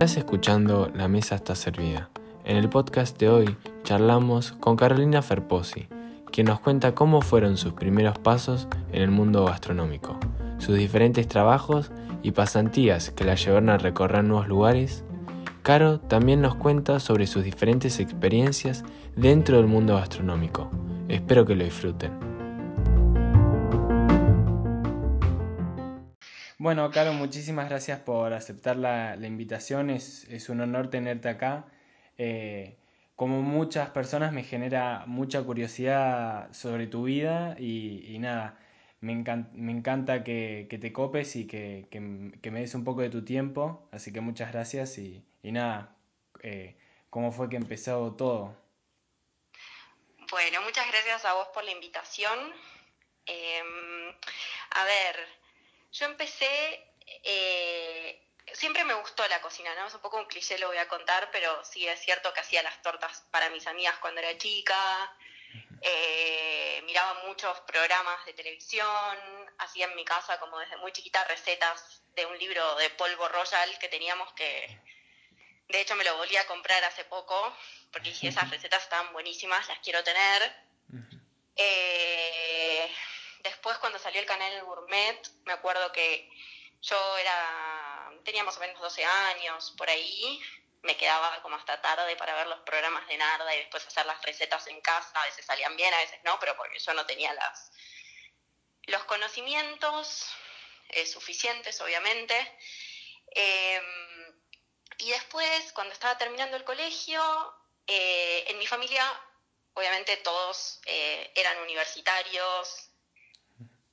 Estás escuchando La Mesa está servida. En el podcast de hoy charlamos con Carolina Ferposi, quien nos cuenta cómo fueron sus primeros pasos en el mundo gastronómico, sus diferentes trabajos y pasantías que la llevaron a recorrer nuevos lugares. Caro también nos cuenta sobre sus diferentes experiencias dentro del mundo gastronómico. Espero que lo disfruten. Bueno, Caro, muchísimas gracias por aceptar la, invitación. Es, un honor tenerte acá. Eh, como muchas personas me genera mucha curiosidad sobre tu vida y, nada, me, encanta, que, te copes y que, me des un poco de tu tiempo. Así que muchas gracias y, nada, eh, ¿cómo fue que empezó todo? Bueno, muchas gracias a vos por la invitación. Em, a ver, yo empecé, eh, siempre me gustó la cocina, ¿no? Es un poco un cliché, lo voy a contar, pero sí es cierto que hacía las tortas para mis amigas cuando era chica, eh, miraba muchos programas de televisión, hacía en mi casa como desde muy chiquita recetas de un libro de polvo royal que teníamos que, de hecho me lo volví a comprar hace poco, porque dije esas recetas están buenísimas, las quiero tener. Eh, Después cuando salió el canal Gourmet, me acuerdo que yo era, tenía más o menos 12 años por ahí, me quedaba como hasta tarde para ver los programas de Narda y después hacer las recetas en casa, a veces salían bien, a veces no, pero porque yo no tenía las, los conocimientos eh, suficientes, obviamente. Em, y después, cuando estaba terminando el colegio, eh, en mi familia, obviamente todos eh, eran universitarios,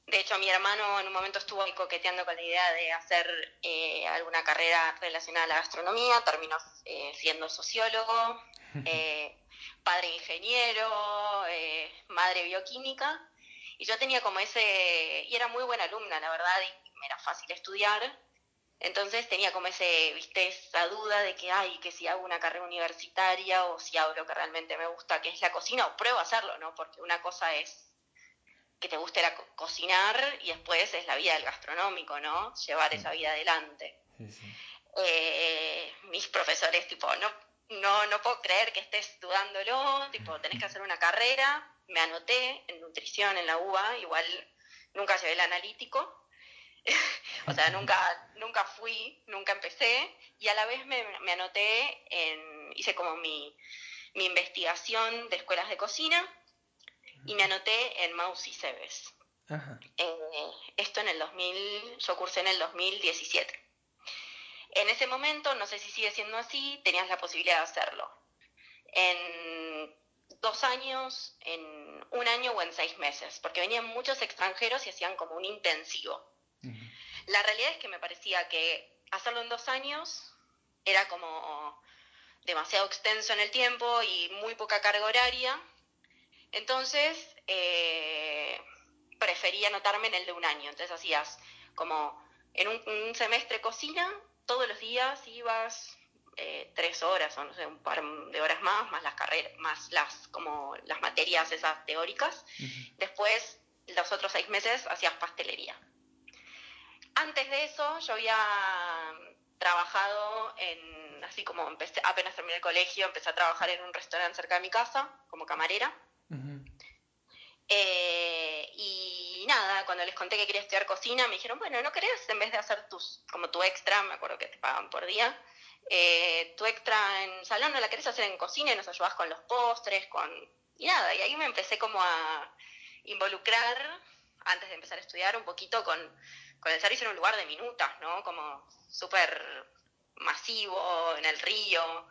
de hecho, mi hermano en un momento estuvo ahí coqueteando con la idea de hacer eh, alguna carrera relacionada a la gastronomía, terminó eh, siendo sociólogo, eh, padre ingeniero, madre bioquímica, y yo tenía como ese, y era muy buena alumna, la verdad, y me era fácil estudiar, entonces tenía como ese, viste, esa duda de que, ay, que si hago una carrera universitaria o si hago lo que realmente me gusta, que es la cocina, o pruebo a hacerlo, ¿no? Porque una cosa es que te guste cocinar y después es la vida del gastronómico, ¿no? Llevar esa vida adelante. Eh, mis profesores, tipo, no, no, no puedo creer que estés dudándolo, tipo, tenés que hacer una carrera, me anoté en nutrición en la UBA, igual nunca llevé el analítico, o sea, nunca, nunca fui, nunca empecé, y a la vez me, me anoté en, hice como mi, mi investigación de escuelas de cocina, y me anoté en Maus y Cebes. Eh, esto en el 2000, yo cursé en el 2017. En ese momento, no sé si sigue siendo así, tenías la posibilidad de hacerlo. En dos años, en un año o en seis meses, porque venían muchos extranjeros y hacían como un intensivo. La realidad es que me parecía que hacerlo en dos años era como demasiado extenso en el tiempo y muy poca carga horaria entonces, eh, prefería anotarme en el de un año. Entonces hacías como en un, semestre cocina, todos los días ibas eh, tres horas o no sé, un par de horas más, más las carreras, más las como las materias esas teóricas. Después, los otros seis meses hacías pastelería. Antes de eso, yo había trabajado en, así como empecé, apenas terminé el colegio, empecé a trabajar en un restaurante cerca de mi casa como camarera. Eh, y nada, cuando les conté que quería estudiar cocina, me dijeron, bueno, ¿no querés en vez de hacer tus, como tu extra, me acuerdo que te pagan por día, eh, tu extra en salón no la querés hacer en cocina y nos ayudás con los postres, con... Y nada, y ahí me empecé como a involucrar, antes de empezar a estudiar, un poquito con, con el servicio en un lugar de minutas, ¿no? Como súper masivo, en el río.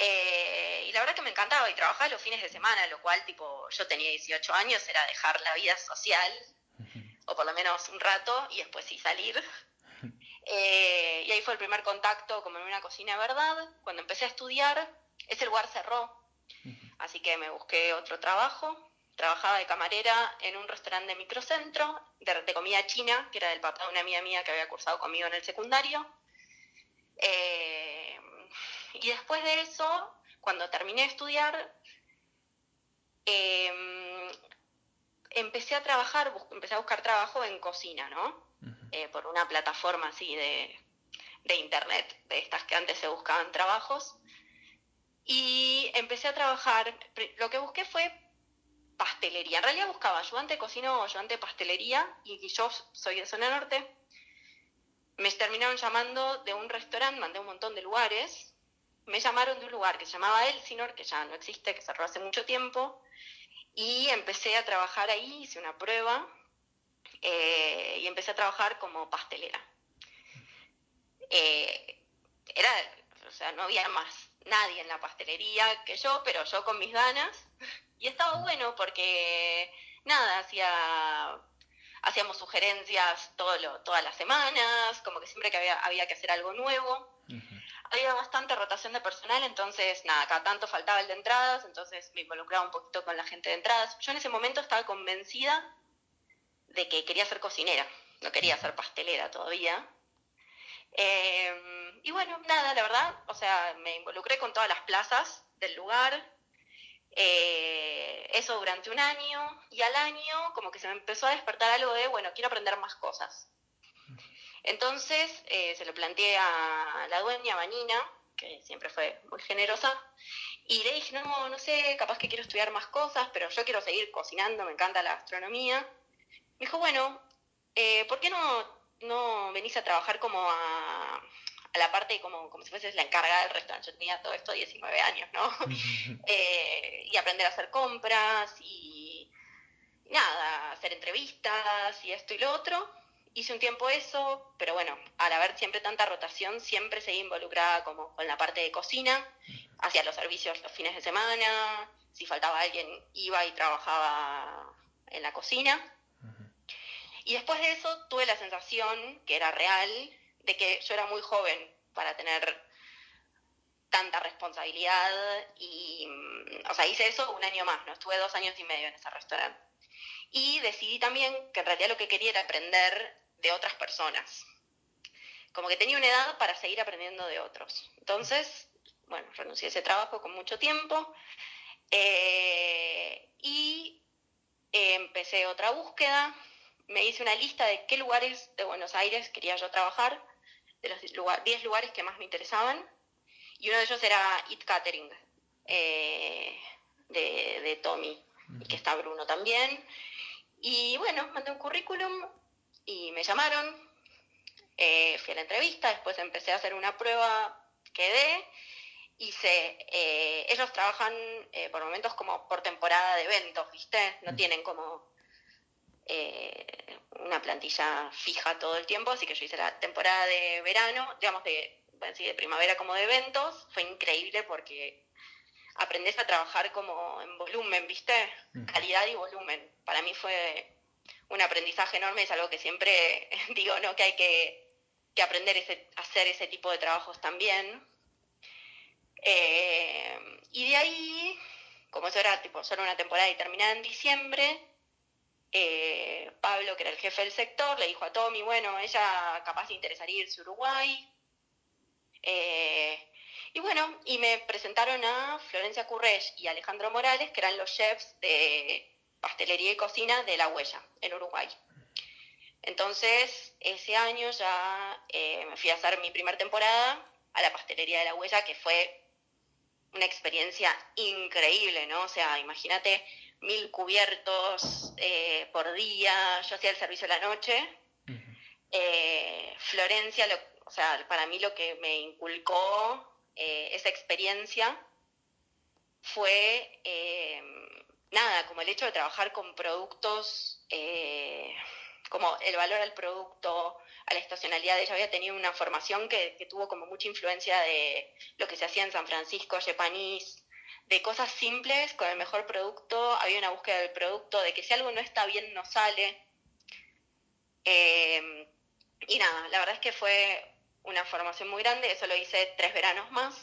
Eh, y la verdad que me encantaba y trabajaba los fines de semana, lo cual, tipo, yo tenía 18 años, era dejar la vida social, o por lo menos un rato, y después sí salir. Eh, y ahí fue el primer contacto como en una cocina de verdad. Cuando empecé a estudiar, ese lugar cerró, así que me busqué otro trabajo. Trabajaba de camarera en un restaurante de microcentro, de, comida china, que era del papá de una amiga mía que había cursado conmigo en el secundario. Eh, y después de eso, cuando terminé de estudiar, em, empecé a trabajar, empecé a buscar trabajo en cocina, ¿no? Eh, por una plataforma así de, de internet, de estas que antes se buscaban trabajos. Y empecé a trabajar, lo que busqué fue pastelería. En realidad buscaba ayudante de cocina o ayudante de pastelería y yo soy de zona norte. Me terminaron llamando de un restaurante, mandé un montón de lugares. Me llamaron de un lugar que se llamaba Elsinor, que ya no existe, que cerró hace mucho tiempo. Y empecé a trabajar ahí, hice una prueba eh, y empecé a trabajar como pastelera. Eh, era, o sea, no había más nadie en la pastelería que yo, pero yo con mis ganas. Y estaba bueno porque, nada, hacía hacíamos sugerencias todo todas las semanas, como que siempre que había, había que hacer algo nuevo. Había bastante rotación de personal, entonces, nada, cada tanto faltaba el de entradas, entonces me involucraba un poquito con la gente de entradas. Yo en ese momento estaba convencida de que quería ser cocinera, no quería ser pastelera todavía. Eh, y bueno, nada, la verdad, o sea, me involucré con todas las plazas del lugar, eh, eso durante un año, y al año como que se me empezó a despertar algo de, bueno, quiero aprender más cosas. Entonces eh, se lo planteé a la dueña, Vanina, que siempre fue muy generosa, y le dije, no, no sé, capaz que quiero estudiar más cosas, pero yo quiero seguir cocinando, me encanta la gastronomía. Me dijo, bueno, eh, ¿por qué no no venís a trabajar como a, a la parte como, como si fueses la encargada del restaurante. Yo tenía todo esto 19 años, ¿no? Eh, y aprender a hacer compras y nada, hacer entrevistas y esto y lo otro. Hice un tiempo eso, pero bueno, al haber siempre tanta rotación, siempre seguí involucrada como con la parte de cocina, hacía los servicios los fines de semana, si faltaba alguien iba y trabajaba en la cocina. Y después de eso tuve la sensación, que era real, de que yo era muy joven para tener tanta responsabilidad y, o sea, hice eso un año más, ¿no? Estuve dos años y medio en ese restaurante. Y decidí también que en realidad lo que quería era aprender de otras personas. Como que tenía una edad para seguir aprendiendo de otros. Entonces, bueno, renuncié a ese trabajo con mucho tiempo eh, y empecé otra búsqueda me hice una lista de qué lugares de Buenos Aires quería yo trabajar, de los 10 lugares que más me interesaban, y uno de ellos era It Catering, eh, de, Tommy, y que está Bruno también. Y bueno, mandé un currículum y me llamaron, eh, fui a la entrevista, después empecé a hacer una prueba, quedé, hice, eh, ellos trabajan por momentos como por temporada de eventos, ¿viste? No tienen como eh, una plantilla fija todo el tiempo, así que yo hice la temporada de verano, digamos de, de primavera como de eventos, fue increíble porque aprendes a trabajar como en volumen, ¿viste? Calidad y volumen. Para mí fue un aprendizaje enorme, es algo que siempre digo, ¿no? Que hay que, aprender a hacer ese tipo de trabajos también. Eh, y de ahí, como eso era tipo solo una temporada y terminada en diciembre, eh, Pablo, que era el jefe del sector, le dijo a Tommy, bueno, ella capaz de interesaría irse a Uruguay. Eh, y bueno, y me presentaron a Florencia Currech y Alejandro Morales, que eran los chefs de pastelería y cocina de La Huella, en Uruguay. Entonces, ese año ya eh, me fui a hacer mi primera temporada a la pastelería de La Huella, que fue una experiencia increíble, ¿no? O sea, imagínate mil cubiertos eh, por día, yo hacía el servicio de la noche. Eh, Florencia, o sea, para mí lo que me inculcó eh, esa experiencia fue, nada, como el hecho de trabajar con productos, como el valor al producto, a la estacionalidad. Ella había tenido una formación que, que tuvo como mucha influencia de lo que se hacía en San Francisco, Yepanís, de cosas simples con el mejor producto, había una búsqueda del producto, de que si algo no está bien no sale. Eh, y nada, la verdad es que fue una formación muy grande, eso lo hice tres veranos más.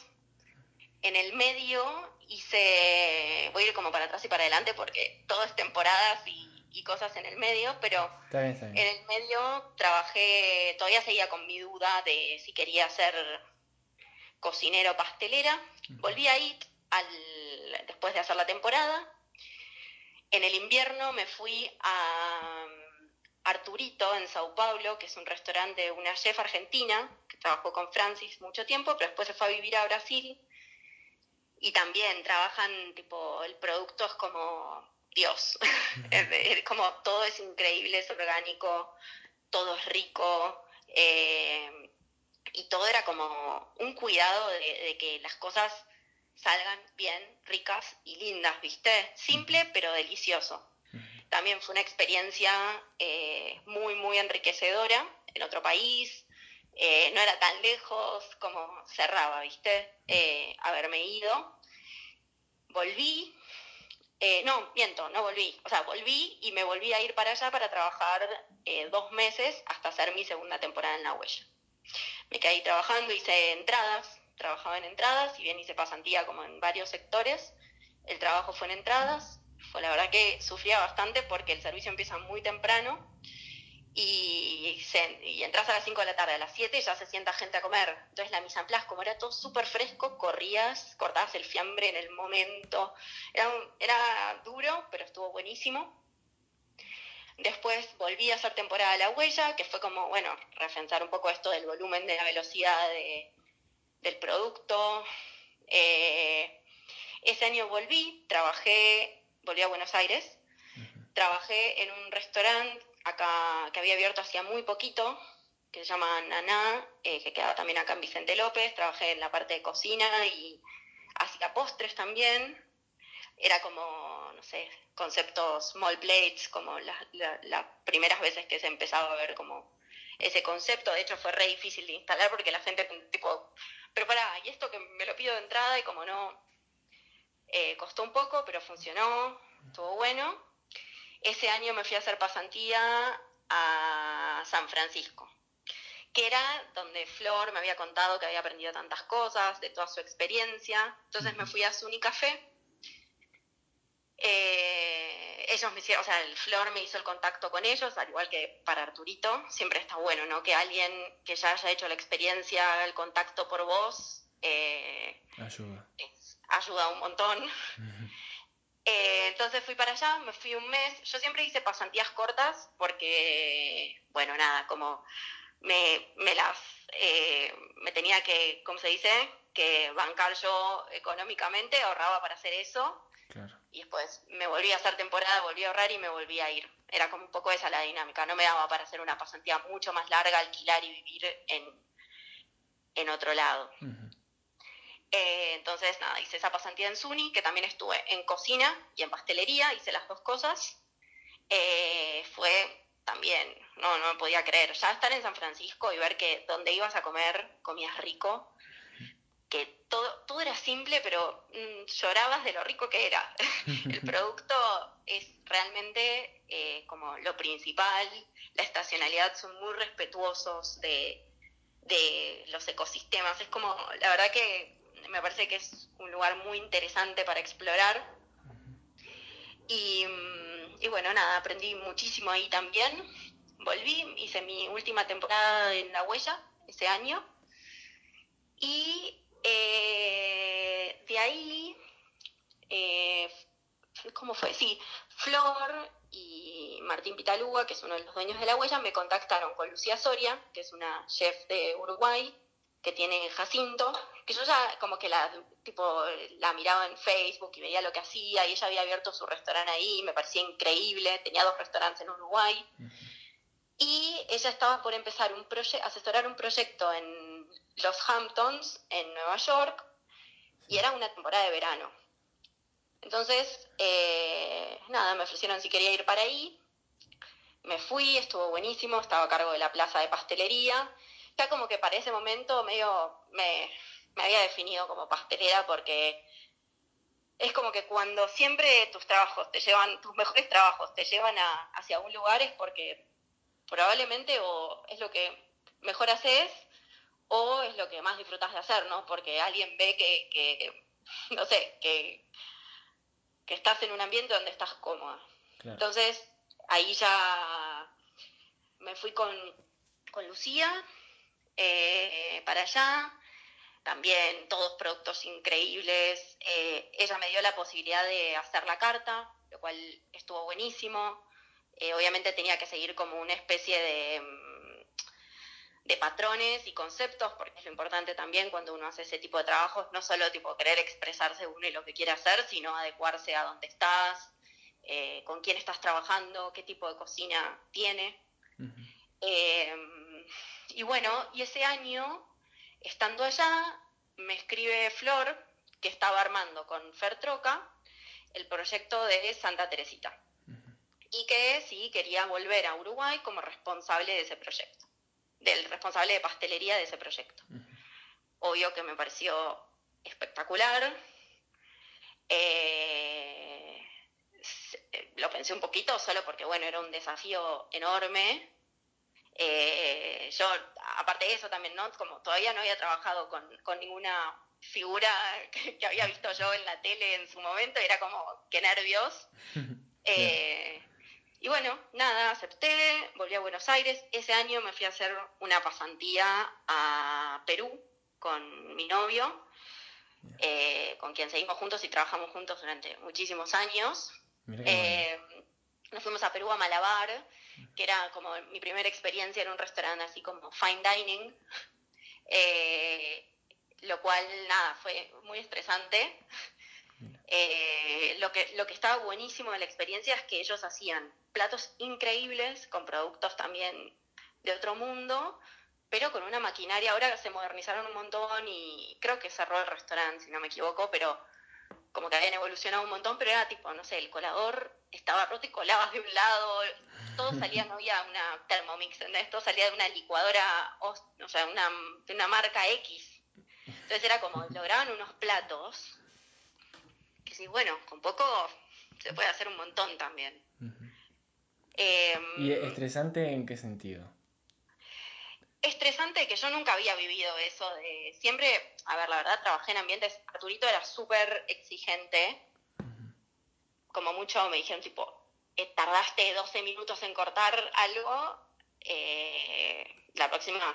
En el medio hice, voy a ir como para atrás y para adelante porque todo es temporadas y, cosas en el medio, pero en el medio trabajé, todavía seguía con mi duda de si quería ser cocinero o pastelera. Volví a después de hacer la temporada. En el invierno me fui a mm, Arturito, en Sao Paulo, que es un restaurante de una chef argentina, que trabajó con Francis mucho tiempo, pero después se fue a vivir a Brasil. Y también trabajan, tipo, el producto es como Dios. como todo es increíble, es orgánico, todo es rico. Eh, y todo era como un cuidado de, que las cosas salgan bien, ricas y lindas, ¿viste? Simple pero delicioso. También fue una experiencia eh, muy, muy enriquecedora en otro país. Eh, no era tan lejos como cerraba, ¿viste? haberme ido. Volví, eh, no, miento, no volví. O sea, volví y me volví a ir para allá para trabajar eh, dos meses hasta hacer mi segunda temporada en La Huella. Me quedé ahí trabajando, hice entradas, trabajaba en entradas, y bien hice pasantía como en varios sectores. El trabajo fue en entradas. Fue la verdad que sufría bastante porque el servicio empieza muy temprano y, y entras a las 5 de la tarde, a las 7 ya se sienta gente a comer. Entonces la mise en place, como era todo súper fresco, corrías, cortabas el fiambre en el momento. Era, era duro, pero estuvo buenísimo. Después volví a hacer temporada de La Huella, que fue como, bueno, refensar un poco esto del volumen, de la velocidad del producto. Eh, ese año volví, trabajé, volví a Buenos Aires, trabajé en un restaurante acá, que había abierto hacía muy poquito, que se llama Naná, eh, que quedaba también acá en Vicente López, trabajé en la parte de cocina y hacía postres también. Era como, no sé, conceptos small plates, como las primeras veces que se empezaba a ver como ese concepto. De hecho, fue re difícil de instalar porque la gente, tipo, pero pará, y esto que me lo pido de entrada y como no, eh, costó un poco, pero funcionó, estuvo bueno ese año me fui a hacer pasantía a San Francisco, que era donde Flor me había contado que había aprendido tantas cosas, de toda su experiencia. Entonces me fui a Suni Café. Eh, ellos me hicieron, o sea, el Flor me hizo el contacto con ellos, al igual que para Arturito. Siempre está bueno, ¿no? Que alguien que ya haya hecho la experiencia, el contacto por vos, eh, ayuda. ayuda un montón. Eh, entonces fui para allá, me fui un mes. Yo siempre hice pasantías cortas porque, bueno, nada, como me, las eh, me tenía que, ¿cómo se dice? Que bancar yo económicamente, ahorraba para hacer eso. Y después me volví a hacer temporada, volví a ahorrar y me volví a ir. Era como un poco esa la dinámica. No me daba para hacer una pasantía mucho más larga, alquilar y vivir en, en otro lado. Eh, entonces, nada, hice esa pasantía en SUNY, que también estuve en cocina y en pastelería, hice las dos cosas. Eh, fue también, no, no me podía creer, ya estar en San Francisco y ver que donde ibas a comer comías rico, que todo, todo era simple, pero mm, llorabas de lo rico que era. El producto es realmente eh, como lo principal, la estacionalidad son muy respetuosos de, de los ecosistemas, es como, la verdad que me parece que es un lugar muy interesante para explorar. Y, mm, bueno, nada, aprendí muchísimo ahí también. Volví, hice mi última temporada en La Huella ese año. Y eh, de ahí, eh, ¿cómo fue? Sí, Flor y Martín Pitalúa, que es uno de los dueños de La Huella, me contactaron con Lucía Soria, que es una chef de Uruguay, que tiene Jacinto, que yo ya como que la, tipo, la miraba en Facebook y veía lo que hacía y ella había abierto su restaurante ahí, me parecía increíble, tenía dos restaurantes en Uruguay. Y ella estaba por empezar un asesorar un proyecto en los Hamptons, en Nueva York, y era una temporada de verano. Entonces, eh, nada, me ofrecieron si quería ir para ahí. Me fui, estuvo buenísimo, estaba a cargo de la plaza de pastelería ya como que para ese momento medio me, había definido como pastelera porque es como que cuando siempre tus trabajos te llevan, tus mejores trabajos te llevan a, hacia un lugar es porque probablemente o es lo que mejor haces o es lo que más disfrutas de hacer, ¿no? Porque alguien ve que, que no sé, que, que estás en un ambiente donde estás cómoda. Entonces, ahí ya me fui con, con Lucía, eh, para allá. También todos productos increíbles. Eh, ella me dio la posibilidad de hacer la carta, lo cual estuvo buenísimo. Eh, obviamente tenía que seguir como una especie de, mm, de patrones y conceptos, porque es lo importante también cuando uno hace ese tipo de trabajos, no solo tipo querer expresarse uno y lo que quiere hacer, sino adecuarse a dónde estás, eh, con quién estás trabajando, qué tipo de cocina tiene. Eh, y bueno, y ese año, estando allá, me escribe Flor, que estaba armando con Fer Troca el proyecto de Santa Teresita. Y que sí quería volver a Uruguay como responsable de ese proyecto, del responsable de pastelería de ese proyecto. Obvio que me pareció espectacular. Eh, lo pensé un poquito solo porque, bueno, era un desafío enorme. Eh, yo, aparte de eso también, ¿no? Como todavía no había trabajado con, con ninguna figura que, había visto yo en la tele en su momento, era como, qué nervios. Eh, y bueno, nada, acepté, volví a Buenos Aires. Ese año me fui a hacer una pasantía a Perú con mi novio, eh, con quien seguimos juntos y trabajamos juntos durante muchísimos años. Eh, nos fuimos a Perú a Malabar, que era como mi primera experiencia en un restaurante así como fine dining, eh, lo cual, nada, fue muy estresante. Eh, lo, que, lo que estaba buenísimo de la experiencia es que ellos hacían platos increíbles con productos también de otro mundo, pero con una maquinaria. Ahora se modernizaron un montón y creo que cerró el restaurante, si no me equivoco, pero como que habían evolucionado un montón, pero era tipo, no sé, el colador estaba roto y colabas de un lado, todo salía, no había una Thermomix, ¿entendés? Todo salía de una licuadora, o sea, una, de una marca X. Entonces era como, lograban unos platos, que sí, bueno, con poco se puede hacer un montón también. Em, ¿Y estresante en qué sentido? estresante que yo nunca había vivido eso de siempre, a ver, la verdad trabajé en ambientes, Arturito era súper exigente, como mucho me dijeron tipo, eh, tardaste 12 minutos en cortar algo, eh, la próxima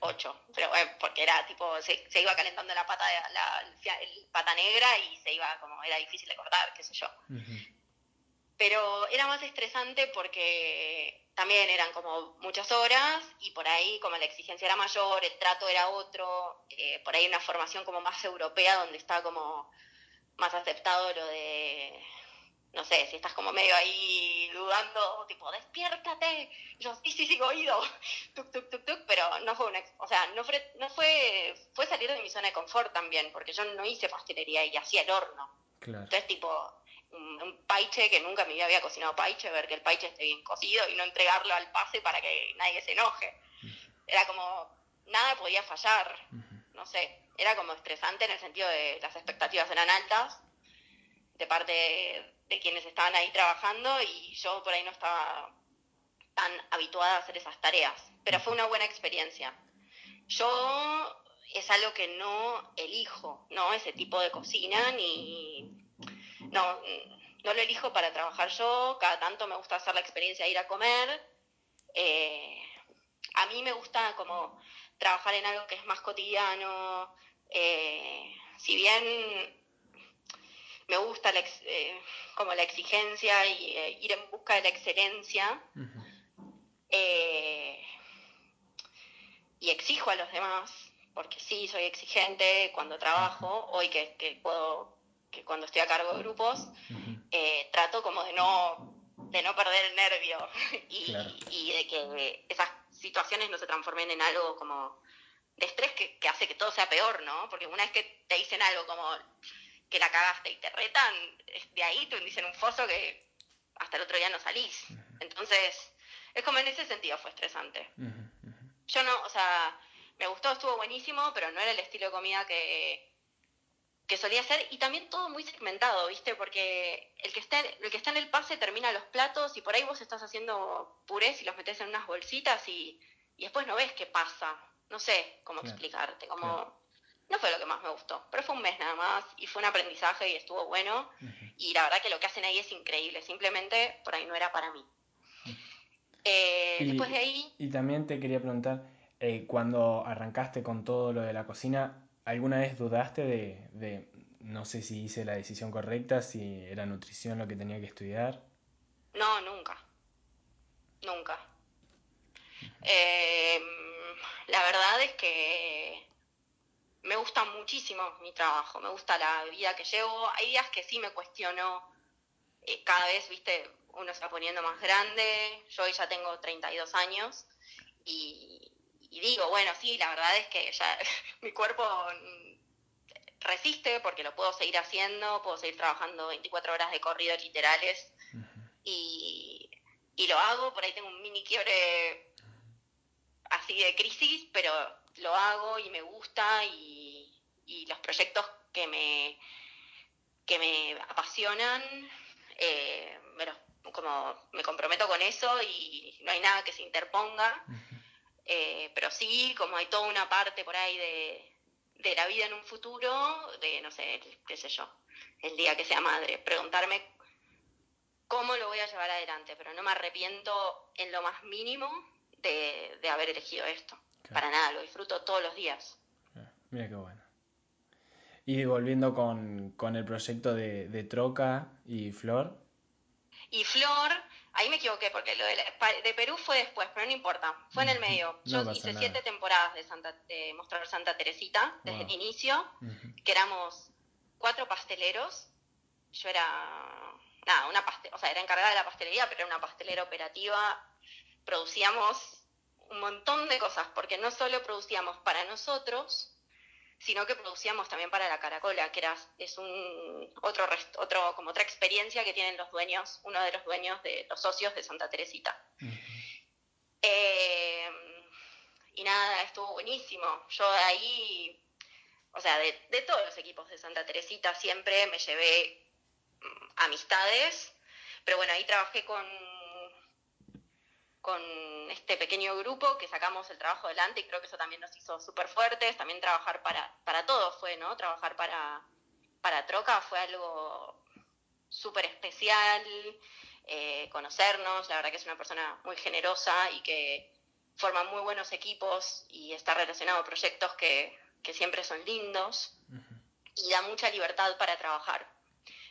8, pero porque era tipo, se, iba calentando la pata, la, el pata negra y se iba como, era difícil de cortar, qué sé yo. Pero era más estresante porque también eran como muchas horas y por ahí como la exigencia era mayor, el trato era otro, eh, por ahí una formación como más europea donde está como más aceptado lo de, no sé, si estás como medio ahí dudando, tipo, despiértate, y yo, sí, sí, sigo oído, tuk, tuk, tuk, tuk, pero no fue una, o sea, no fue, no fue, fue salir de mi zona de confort también, porque yo no hice pastelería y hacía el horno. Entonces, tipo, un, paiche que nunca me había cocinado paiche, ver que el paiche esté bien cocido y no entregarlo al pase para que nadie se enoje. Era como, nada podía fallar, no sé, era como estresante en el sentido de las expectativas eran altas de parte de, quienes estaban ahí trabajando y yo por ahí no estaba tan habituada a hacer esas tareas, pero fue una buena experiencia. Yo es algo que no elijo, ¿no? Ese tipo de cocina ni no, no lo elijo para trabajar yo, cada tanto me gusta hacer la experiencia de ir a comer. Eh, a mí me gusta como trabajar en algo que es más cotidiano, eh, si bien me gusta eh, como la exigencia y ir en busca de la excelencia, y exijo a los demás, porque sí, soy exigente cuando trabajo, hoy que, que puedo que cuando estoy a cargo de grupos, eh, trato como de no, de no perder el nervio y, de que esas situaciones no se transformen en algo como de estrés que, hace que todo sea peor, ¿no? Porque una vez que te dicen algo como que la cagaste y te retan, de ahí te dicen un foso que hasta el otro día no salís. Entonces, es como en ese sentido fue estresante. Yo no, o sea, me gustó, estuvo buenísimo, pero no era el estilo de comida que, que solía ser y también todo muy segmentado, ¿viste? Porque el que está el que está en el pase termina los platos y por ahí vos estás haciendo purés y los metes en unas bolsitas y, después no ves qué pasa. No sé cómo explicarte, como no fue lo que más me gustó, pero fue un mes nada más y fue un aprendizaje y estuvo bueno y la verdad que lo que hacen ahí es increíble, simplemente por ahí no era para mí. Eh, y, después de ahí... Y también te quería preguntar, eh, cuando arrancaste con todo lo de la cocina, ¿Alguna vez dudaste de, no sé si hice la decisión correcta, si era nutrición lo que tenía que estudiar. No, nunca. Nunca. Em, la verdad es que me gusta muchísimo mi trabajo, me gusta la vida que llevo. Hay días que sí me cuestiono, eh, cada vez, viste, uno se va poniendo más grande, yo ya tengo 32 años y, y digo, bueno, sí, la verdad es que ya mi cuerpo resiste porque lo puedo seguir haciendo, puedo seguir trabajando 24 horas de corrido literales y, y, lo hago, por ahí tengo un mini quiebre así de crisis, pero lo hago y me gusta y, y los proyectos que me, que me apasionan, eh, como me comprometo con eso y no hay nada que se interponga, eh, pero sí, como hay toda una parte por ahí de, de la vida en un futuro, de, no sé, qué sé yo, el día que sea madre, preguntarme cómo lo voy a llevar adelante, pero no me arrepiento en lo más mínimo de, de haber elegido esto. Para nada, lo disfruto todos los días. Mira qué bueno. Y volviendo con, con el proyecto de, de, Troca y Flor. Y Flor, ahí me equivoqué porque lo de, de, Perú fue después, pero no importa, fue en el medio. Yo hice siete temporadas de, Santa, de Mostrar Santa Teresita desde el inicio, que éramos cuatro pasteleros. Yo era, nada, una pastel, o sea, era encargada de la pastelería, pero era una pastelera operativa. Producíamos un montón de cosas, porque no solo producíamos para nosotros, sino que producíamos también para la Caracola, que era, es un otro, otro como otra experiencia que tienen los dueños, uno de los dueños de los socios de Santa Teresita. eh, y nada, estuvo buenísimo. Yo ahí, o sea, de, de todos los equipos de Santa Teresita siempre me llevé mm, amistades, pero bueno, ahí trabajé con con este pequeño grupo que sacamos el trabajo adelante y creo que eso también nos hizo súper fuertes, también trabajar para, para todos fue, ¿no? Trabajar para, para Troca fue algo súper especial, eh, conocernos, la verdad que es una persona muy generosa y que forma muy buenos equipos y está relacionado a proyectos que, que siempre son lindos y da mucha libertad para trabajar.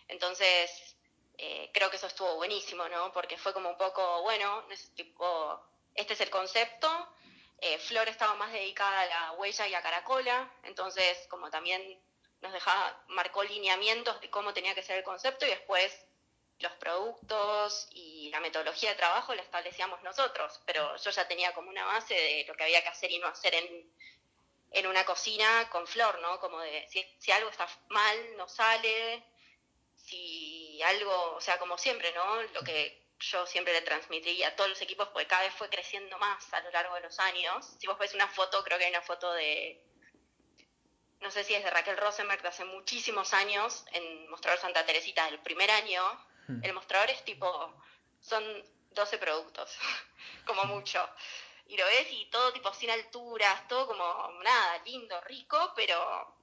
Entonces, eh, creo que eso estuvo buenísimo, ¿no? Porque fue como un poco, bueno, tipo, este es el concepto. Eh, Flor estaba más dedicada a la huella y a Caracola, entonces como también nos dejaba, marcó lineamientos de cómo tenía que ser el concepto y después los productos y la metodología de trabajo la establecíamos nosotros, pero yo ya tenía como una base de lo que había que hacer y no hacer en, en una cocina con Flor, ¿no? Como de si algo está mal, no sale, si algo, o sea, como siempre, ¿no? Lo que yo siempre le transmití a todos los equipos, porque cada vez fue creciendo más a lo largo de los años. Si vos ves una foto, creo que hay una foto de, no sé si es de Raquel Rosenberg, de hace muchísimos años, en Mostrador Santa Teresita, del primer año. Hmm. El mostrador es tipo, son 12 productos, como mucho. Y lo ves y todo tipo sin alturas, todo como nada, lindo, rico, pero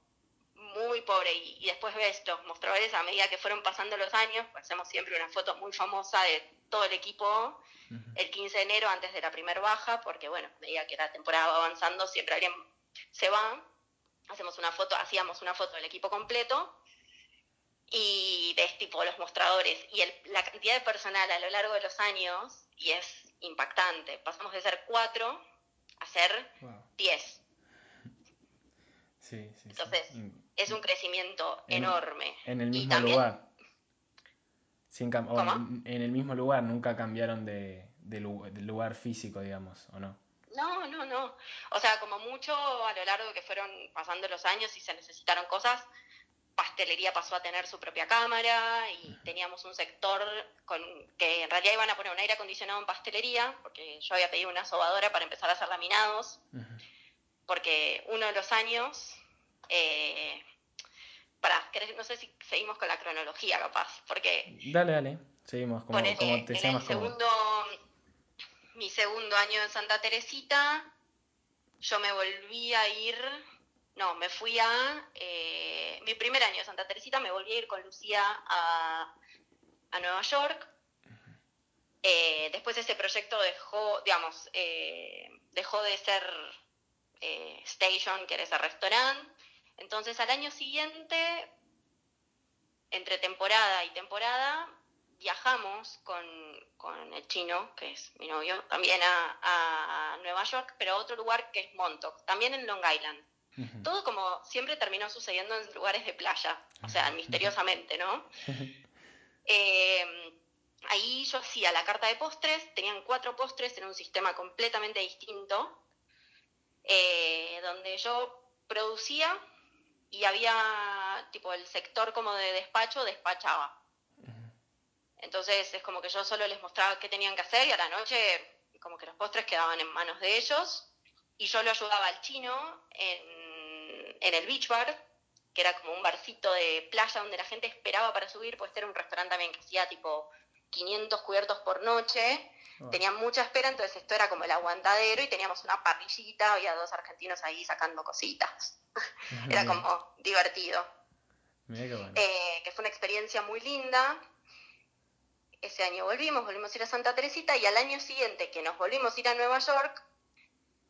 muy pobre. Y, después ves los mostradores a medida que fueron pasando los años, pues hacemos siempre una foto muy famosa de todo el equipo el 15 de enero antes de la primera baja, porque bueno, a medida que la temporada va avanzando siempre alguien se va, hacemos una foto, hacíamos una foto del equipo completo y ves tipo los mostradores y el, la cantidad de personal a lo largo de los años y es impactante, pasamos de ser cuatro a ser diez. Sí, sí, Entonces, es un crecimiento enorme. En el mismo lugar. Sin en, el mismo lugar, nunca cambiaron de, de, lugar físico, digamos, ¿o no? No, no, no. O sea, como mucho a lo largo que fueron pasando los años y se necesitaron cosas, pastelería pasó a tener su propia cámara y teníamos un sector con que en realidad iban a poner un aire acondicionado en pastelería, porque yo había pedido una sobadora para empezar a hacer laminados, porque uno de los años eh, para, no sé si seguimos con la cronología, capaz, porque... Dale, dale, seguimos, como, te en el segundo, mi segundo año en Santa Teresita, yo me volví a ir, no, me fui a, eh, mi primer año en Santa Teresita, me volví a ir con Lucía a, a Nueva York. Eh, después ese proyecto dejó, digamos, eh, dejó de ser Station, que era ese restaurante, entonces al año siguiente entre temporada y temporada viajamos con, el chino, que es mi novio, también a, Nueva York, pero a otro lugar que es Montauk, también en Long Island. Todo como siempre terminó sucediendo en lugares de playa, o sea, misteriosamente, ¿no? Eh, ahí yo hacía la carta de postres, tenían cuatro postres en un sistema completamente distinto, eh, donde yo producía y había, tipo, el sector como de despacho despachaba. Entonces es como que yo solo les mostraba qué tenían que hacer y a la noche como que los postres quedaban en manos de ellos y yo lo ayudaba al chino en, en el beach bar, que era como un barcito de playa donde la gente esperaba para subir, pues era un restaurante también que hacía tipo 500 cubiertos por noche, ah. tenían mucha espera, entonces esto era como el aguantadero y teníamos una parrillita, había dos argentinos ahí sacando cositas. era como divertido. Eh, que fue una experiencia muy linda. Ese año volvimos, volvimos a ir a Santa Teresita y al año siguiente que nos volvimos a ir a Nueva York,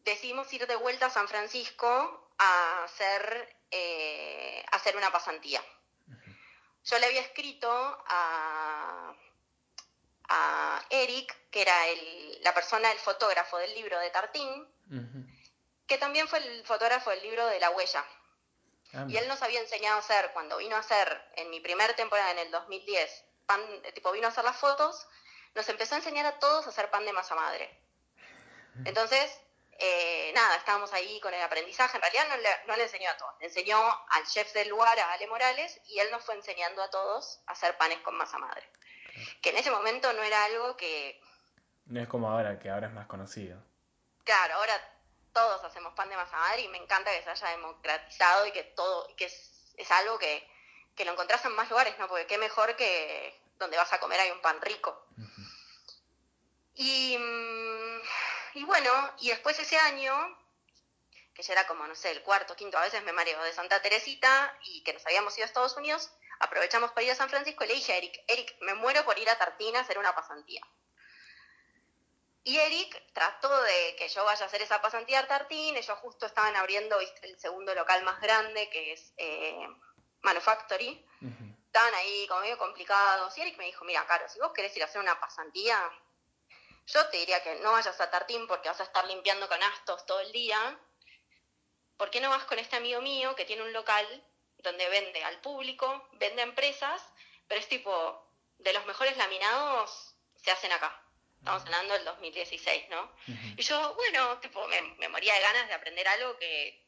decidimos ir de vuelta a San Francisco a hacer, eh, a hacer una pasantía. Yo le había escrito a a Eric, que era la persona, el fotógrafo del libro de Tartín, que también fue el fotógrafo del libro de La Huella. Ah, y él nos había enseñado a hacer, cuando vino a hacer en mi primera temporada en el 2010, pan, tipo vino a hacer las fotos, nos empezó a enseñar a todos a hacer pan de masa madre. Entonces, eh, nada, estábamos ahí con el aprendizaje. En realidad no le, no le, enseñó a todos, le enseñó al chef del lugar, a Ale Morales, y él nos fue enseñando a todos a hacer panes con masa madre que en ese momento no era algo que... No es como ahora, que ahora es más conocido. Claro, ahora todos hacemos pan de masa madre y me encanta que se haya democratizado y que todo, que es, algo que, lo encontrás en más lugares, ¿no? Porque qué mejor que donde vas a comer hay un pan rico. y, mm, y bueno, y después ese año, que ya era como, no sé, el cuarto, quinto, a veces me mareo, de Santa Teresita y que nos habíamos ido a Estados Unidos, aprovechamos para ir a San Francisco y le dije a Eric, Eric, me muero por ir a Tartina a hacer una pasantía. Y Eric trató de que yo vaya a hacer esa pasantía a Tartín, ellos justo estaban abriendo el segundo local más grande, que es eh, Manufactory. Estaban ahí como medio complicados. Y Eric me dijo, mira, Caro, si vos querés ir a hacer una pasantía, yo te diría que no vayas a Tartín porque vas a estar limpiando canastos todo el día. ¿Por qué no vas con este amigo mío que tiene un local donde vende al público, vende a empresas, pero es tipo, de los mejores laminados se hacen acá. Estamos hablando del 2016, ¿no? Y yo, bueno, tipo, me, moría de ganas de aprender algo que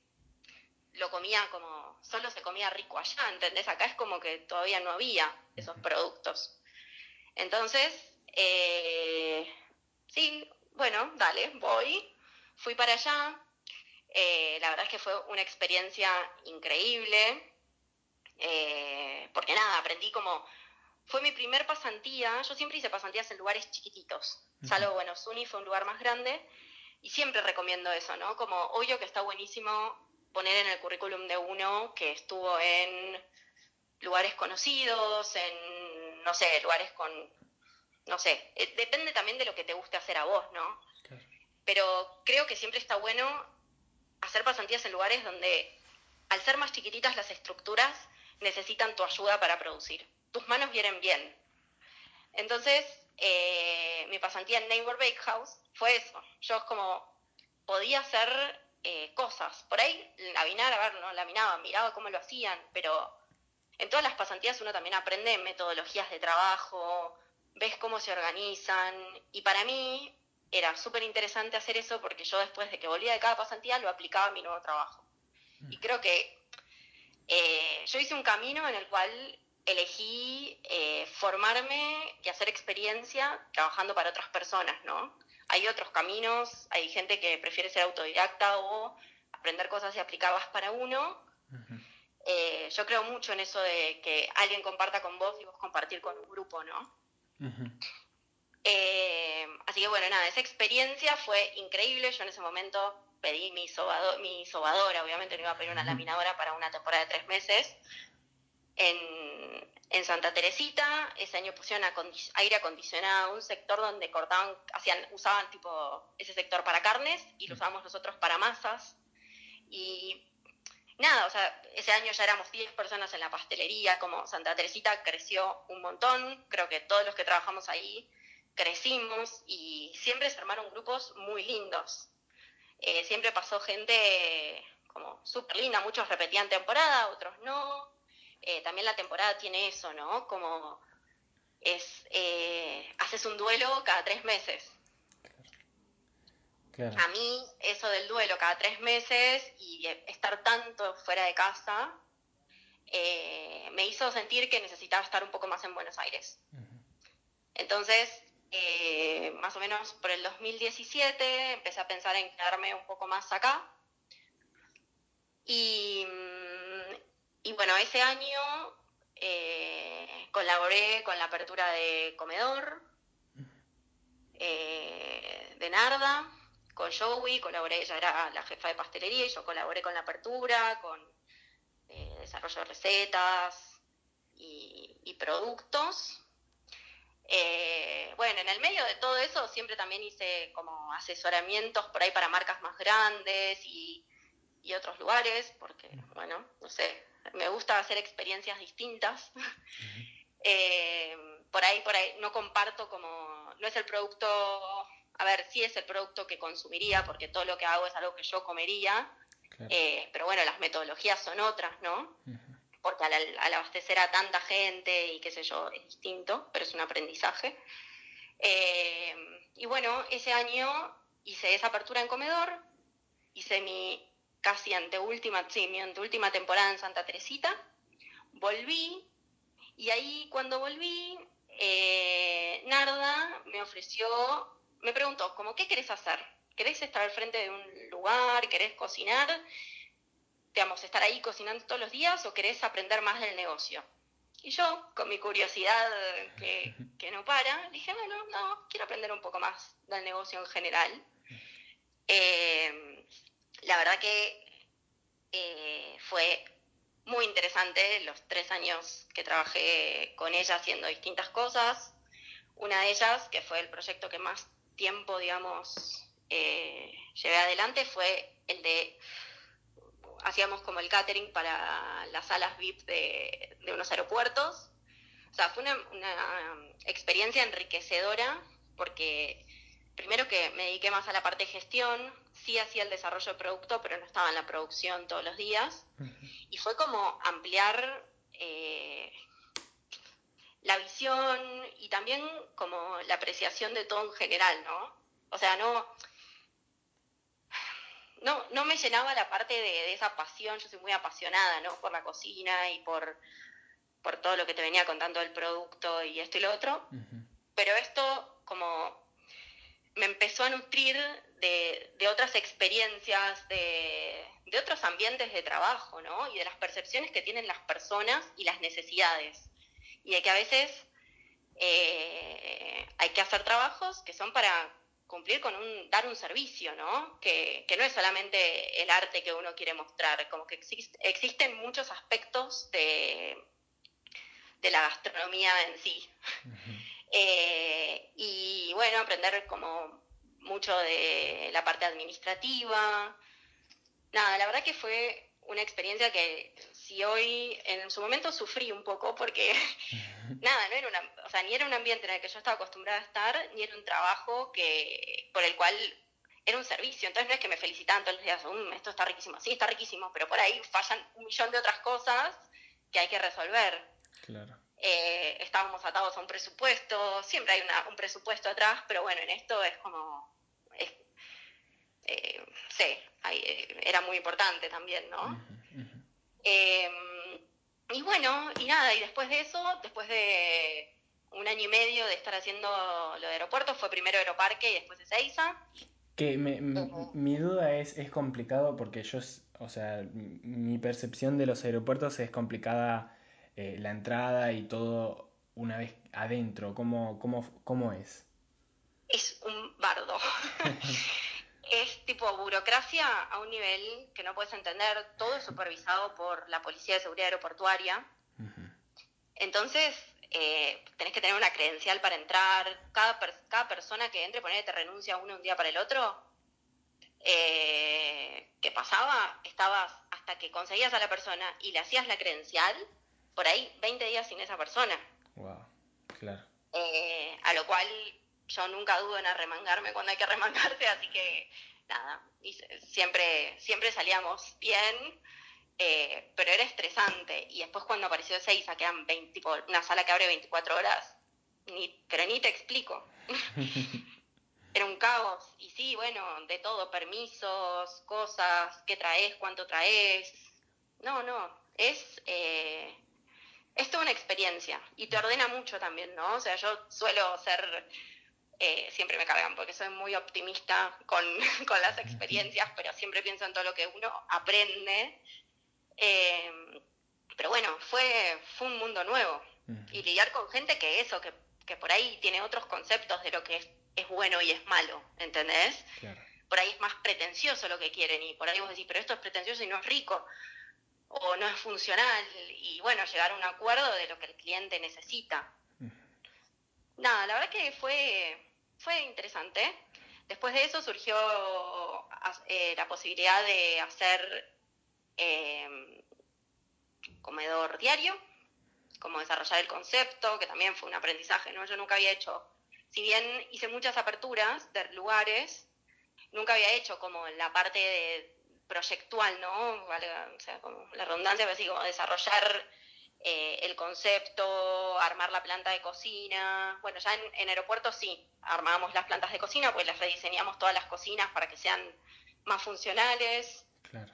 lo comía como, solo se comía rico allá, ¿entendés? Acá es como que todavía no había esos productos. Entonces, eh, sí, bueno, dale, voy. Fui para allá. Eh, la verdad es que fue una experiencia increíble. Eh, porque nada, aprendí como, fue mi primer pasantía, yo siempre hice pasantías en lugares chiquititos, salvo, bueno, Suni fue un lugar más grande, y siempre recomiendo eso, ¿no? Como, obvio que está buenísimo poner en el currículum de uno que estuvo en lugares conocidos, en, no sé, lugares con, no sé, eh, depende también de lo que te guste hacer a vos, ¿no? Pero creo que siempre está bueno hacer pasantías en lugares donde, al ser más chiquititas las estructuras, necesitan tu ayuda para producir. Tus manos vienen bien. Entonces, eh, mi pasantía en Neighbor Bakehouse fue eso. Yo como podía hacer eh, cosas. Por ahí laminar, a ver, no laminaba, miraba cómo lo hacían, pero en todas las pasantías uno también aprende metodologías de trabajo, ves cómo se organizan. Y para mí era súper interesante hacer eso porque yo después de que volvía de cada pasantía lo aplicaba a mi nuevo trabajo. Y creo que eh, yo hice un camino en el cual elegí eh, formarme y hacer experiencia trabajando para otras personas, ¿no? Hay otros caminos, hay gente que prefiere ser autodidacta o aprender cosas y aplicarlas para uno. Eh, yo creo mucho en eso de que alguien comparta con vos y vos compartir con un grupo, ¿no? así que bueno, nada, esa experiencia fue increíble. Yo en ese momento pedí mi, sobado, mi sobadora, obviamente no iba a pedir una laminadora para una temporada de tres meses. En, en Santa Teresita, ese año pusieron aire acondicionado, un sector donde cortaban, hacían, usaban tipo ese sector para carnes y lo usábamos nosotros para masas. Y nada, o sea, ese año ya éramos 10 personas en la pastelería, como Santa Teresita creció un montón, creo que todos los que trabajamos ahí crecimos y siempre se armaron grupos muy lindos. Eh, siempre pasó gente como súper linda, muchos repetían temporada, otros no. Eh, también la temporada tiene eso, ¿no? Como es, eh, haces un duelo cada tres meses. A mí eso del duelo cada tres meses y estar tanto fuera de casa eh, me hizo sentir que necesitaba estar un poco más en Buenos Aires. Entonces, eh, más o menos por el 2017 empecé a pensar en quedarme un poco más acá. Y, y bueno, ese año eh, colaboré con la apertura de comedor, de Narda con Joey, colaboré, ella era la jefa de pastelería y yo colaboré con la apertura, con eh, desarrollo de recetas y, productos. Eh, bueno, en el medio de todo eso siempre también hice como asesoramientos por ahí para marcas más grandes y, otros lugares, porque, bueno, no sé, me gusta hacer experiencias distintas. Eh, por ahí, por ahí, no comparto como, no es el producto a ver, sí es el producto que consumiría, porque todo lo que hago es algo que yo comería, eh, pero bueno, las metodologías son otras, ¿no? Porque al, abastecer a tanta gente y qué sé yo, es distinto, pero es un aprendizaje. Eh, y bueno, ese año hice esa apertura en comedor, hice mi casi anteúltima, sí, mi anteúltima temporada en Santa Teresita, volví, y ahí cuando volví, eh, Narda me ofreció me preguntó, ¿cómo qué querés hacer? ¿Querés estar al frente de un lugar? ¿Querés cocinar? Digamos, estar ahí cocinando todos los días o querés aprender más del negocio? Y yo, con mi curiosidad que, no para, dije, bueno, no, quiero aprender un poco más del negocio en general. Eh, la verdad que eh, fue muy interesante los tres años que trabajé con ella haciendo distintas cosas. Una de ellas, que fue el proyecto que más tiempo, digamos, eh, llevé adelante fue el de, hacíamos como el catering para las salas VIP de, unos aeropuertos. O sea, fue una, experiencia enriquecedora porque primero que me dediqué más a la parte de gestión, sí hacía el desarrollo de producto, pero no estaba en la producción todos los días. Y fue como ampliar eh, la visión y también como la apreciación de todo en general, ¿no? O sea, no, no, no me llenaba la parte de, esa pasión, yo soy muy apasionada, ¿no? Por la cocina y por, por todo lo que te venía contando del producto y esto y lo otro, pero esto como me empezó a nutrir de, de otras experiencias, de, de otros ambientes de trabajo, ¿no? Y de las percepciones que tienen las personas y las necesidades y de que a veces eh, hay que hacer trabajos que son para cumplir con un, dar un servicio, ¿no? Que, no es solamente el arte que uno quiere mostrar, como que existen muchos aspectos de, de la gastronomía en sí. Eh, y bueno, aprender como mucho de la parte administrativa. Nada, la verdad que fue una experiencia que si hoy en su momento sufrí un poco porque nada, no era una, o sea, ni era un ambiente en el que yo estaba acostumbrada a estar, ni era un trabajo que por el cual era un servicio, entonces no es que me felicitaban todos los días, um, esto está riquísimo, sí, está riquísimo, pero por ahí fallan un millón de otras cosas que hay que resolver. Claro. Eh, estábamos atados a un presupuesto, siempre hay un presupuesto atrás, pero bueno, en esto es como, eh, sí, eh, era muy importante también, ¿no? Em, y bueno, y nada, y después de eso, después de un año y medio de estar haciendo lo de aeropuertos, fue primero Aeroparque y después Ezeiza. Que mi duda es, es complicado porque yo, o sea, mi percepción de los aeropuertos es complicada eh, la entrada y todo una vez adentro. ¿Cómo, cómo, cómo es? Es un bardo. es tipo burocracia a un nivel que no puedes entender, todo es supervisado por la Policía de Seguridad Aeroportuaria. Entonces, eh, tenés que tener una credencial para entrar, cada, cada persona que entre, ponete, te renuncia uno un día para el otro. Eh, ¿Qué pasaba? Estabas hasta hasta que conseguías a la persona y le hacías la credencial, por ahí 20 días sin esa persona. Wow, claro. Eh, a lo cual yo nunca dudo en arremangarme cuando hay que arremangarse, así que nada, y siempre, siempre salíamos bien, eh, pero era estresante. Y después cuando apareció Seiza, que eran 20, una sala que abre 24 horas, ni, pero ni te explico. era un caos. Y sí, bueno, de todo, permisos, cosas, qué traes, cuánto traes. No, no, es, eh, es toda una experiencia y te ordena mucho también, ¿no? O sea, yo suelo ser, eh, siempre me cargan porque soy muy optimista con, con, las experiencias, pero siempre pienso en todo lo que uno aprende. Eh, pero bueno, fue, fue un mundo nuevo. Y lidiar con gente que eso, que, que por ahí tiene otros conceptos de lo que es es bueno y es malo, ¿entendés? Por ahí es más pretencioso lo que quieren y por ahí vos decís, pero esto es pretencioso y no es rico o no es funcional y bueno, llegar a un acuerdo de lo que el cliente necesita. Nada, la verdad que fue, fue interesante. Después de eso surgió eh, la posibilidad de hacer eh, comedor diario, como desarrollar el concepto, que también fue un aprendizaje, ¿no? Yo nunca había hecho si bien hice muchas aperturas de lugares, nunca había hecho como la parte de proyectual, ¿no? o sea, como la redundancia, pero así como desarrollar eh, el concepto, armar la planta de cocina. Bueno, ya en, aeropuertos sí, armábamos las plantas de cocina, pues las rediseñamos todas las cocinas para que sean más funcionales. Claro.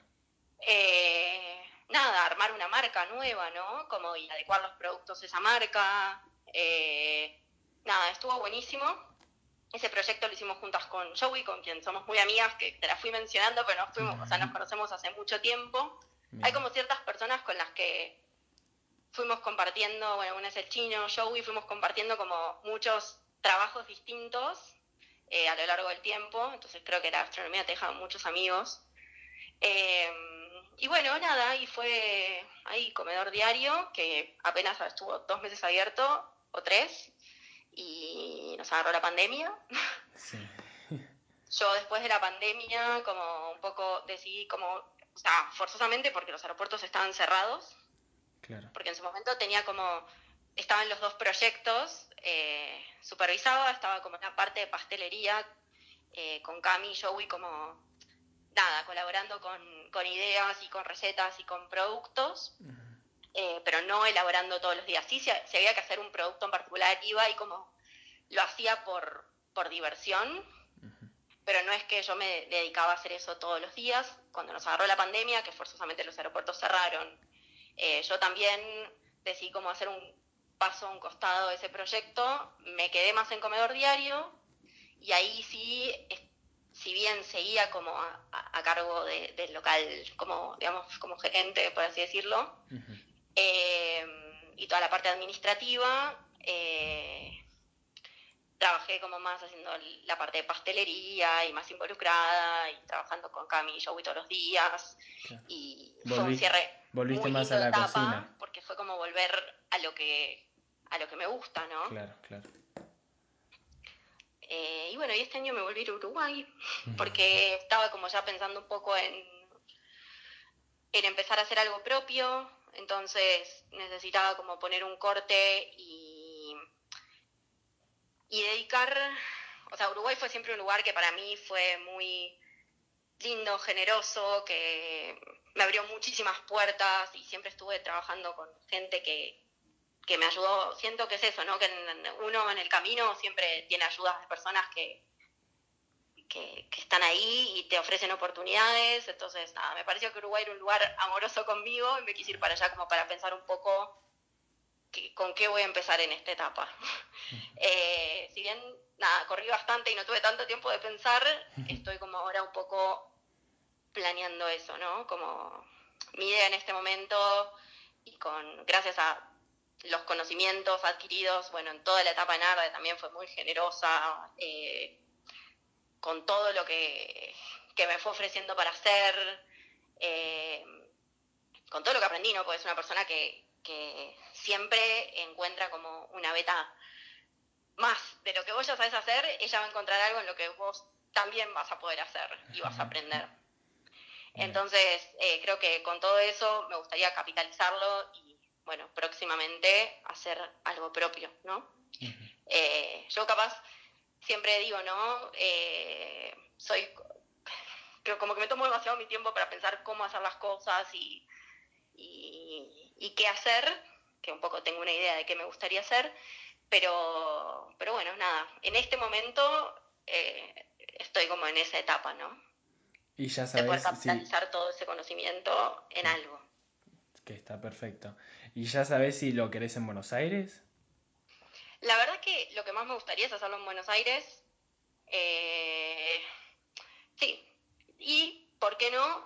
Eh, nada, armar una marca nueva, ¿no? Como y adecuar los productos a esa marca. Eh, nada, estuvo buenísimo. Ese proyecto lo hicimos juntas con Joey, con quien somos muy amigas, que te la fui mencionando, pero nos fuimos, o sea, nos conocemos hace mucho tiempo. Hay como ciertas personas con las que fuimos compartiendo, bueno, una es el chino, Joey, fuimos compartiendo como muchos trabajos distintos eh, a lo largo del tiempo, entonces creo que la astronomía te deja muchos amigos. Eh, y bueno, nada, y fue ahí comedor diario, que apenas estuvo dos meses abierto, o tres, y nos agarró la pandemia. Yo después de la pandemia, como un poco decidí como, o sea, forzosamente porque los aeropuertos estaban cerrados, porque en su momento tenía como, estaba en los dos proyectos, eh, supervisaba, estaba como en la parte de pastelería, eh, con Cami y Joey como, nada, colaborando con, con, ideas y con recetas y con productos. Eh, pero no elaborando todos los días. Sí, si, había que hacer un producto en particular, iba y como lo hacía por, por diversión, pero no es que yo me dedicaba a hacer eso todos los días. Cuando nos agarró la pandemia, que forzosamente los aeropuertos cerraron, eh, yo también decidí como hacer un paso a un costado de ese proyecto, me quedé más en comedor diario y ahí sí, si bien seguía como a, cargo del local, como digamos, como gerente, por así decirlo, eh, y toda la parte administrativa. Eh, trabajé como más haciendo la parte de pastelería y más involucrada y trabajando con Cami y Joey todos los días. Y fue un cierre. Volviste más a la cocina. Porque fue como volver a lo que a lo que me gusta, ¿no? Claro, claro. Eh, y bueno, y este año me volví a Uruguay porque estaba como ya pensando un poco en, en empezar a hacer algo propio, entonces necesitaba como poner un corte y, y dedicar, o sea, Uruguay fue siempre un lugar que para mí fue muy lindo, generoso, que me abrió muchísimas puertas y siempre estuve trabajando con gente que, que me ayudó. Siento que es eso, ¿no? Que uno en el camino siempre tiene ayudas de personas que, que, están ahí y te ofrecen oportunidades. Entonces, nada, me pareció que Uruguay era un lugar amoroso conmigo y me quise ir para allá como para pensar un poco con qué voy a empezar en esta etapa. Eh, si bien, nada, corrí bastante y no tuve tanto tiempo de pensar, estoy como ahora un poco planeando eso, ¿no? Como mi idea en este momento y con, gracias a los conocimientos adquiridos, bueno, en toda la etapa en ARDE también fue muy generosa, eh, con todo lo que, me fue ofreciendo para hacer, eh, con todo lo que aprendí, ¿no? Porque es una persona que, siempre encuentra como una beta más de lo que vos ya sabes hacer, ella va a encontrar algo en lo que vos también vas a poder hacer y vas a aprender. Entonces, eh, creo que con todo eso me gustaría capitalizarlo y, bueno, próximamente hacer algo propio, ¿no? Eh, yo capaz siempre digo, ¿no? Eh, soy, creo como que me tomo demasiado mi tiempo para pensar cómo hacer las cosas y, y, qué hacer, que un poco tengo una idea de qué me gustaría hacer, pero, pero bueno, nada, en este momento estoy como en esa etapa, ¿no? Y ya sabes, de poder capitalizar todo ese conocimiento en algo. Que está perfecto. ¿Y ya sabes si lo querés en Buenos Aires? La verdad que lo que más me gustaría es hacerlo en Buenos Aires. Eh, sí. Y, ¿por qué no?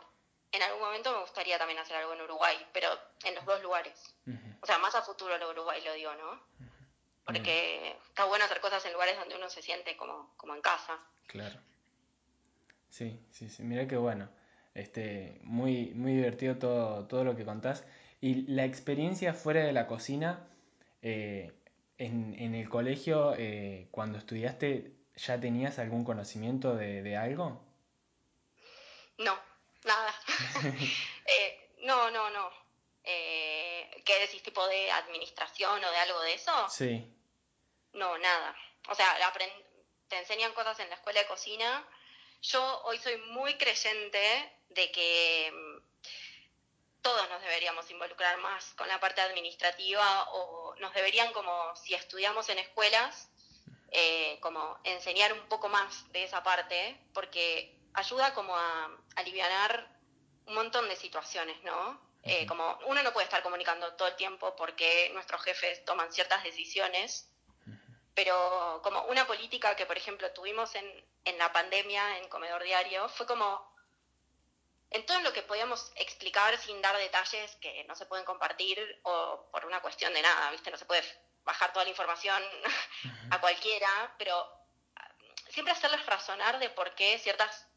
En algún momento me gustaría también hacer algo en Uruguay, pero en los dos lugares. O sea, más a futuro en Uruguay lo digo, ¿no? Porque está bueno hacer cosas en lugares donde uno se siente como, como en casa. Claro. Sí, sí, sí, mira qué bueno. Este, muy, muy divertido todo, todo lo que contás. Y la experiencia fuera de la cocina, eh, en, el colegio, eh, cuando estudiaste, ¿ya tenías algún conocimiento de, algo? No, nada. Eh, no, no, no. ¿Qué decís, tipo de administración o de algo de eso? Sí. No, nada. O sea, te enseñan cosas en la escuela de cocina yo hoy soy muy creyente de que mm, todos nos deberíamos involucrar más con la parte administrativa o nos deberían como si estudiamos en escuelas, eh, como enseñar un poco más de esa parte, porque ayuda como a, aliviar un montón de situaciones, ¿no? Eh, como uno no puede estar comunicando todo el tiempo porque nuestros jefes toman ciertas decisiones pero como una política que, por ejemplo, tuvimos en, en la pandemia en Comedor Diario, fue como en todo lo que podíamos explicar sin dar detalles que no se pueden compartir o por una cuestión de nada, ¿viste? No se puede bajar toda la información a cualquiera, pero ah, siempre hacerles razonar de por qué ciertas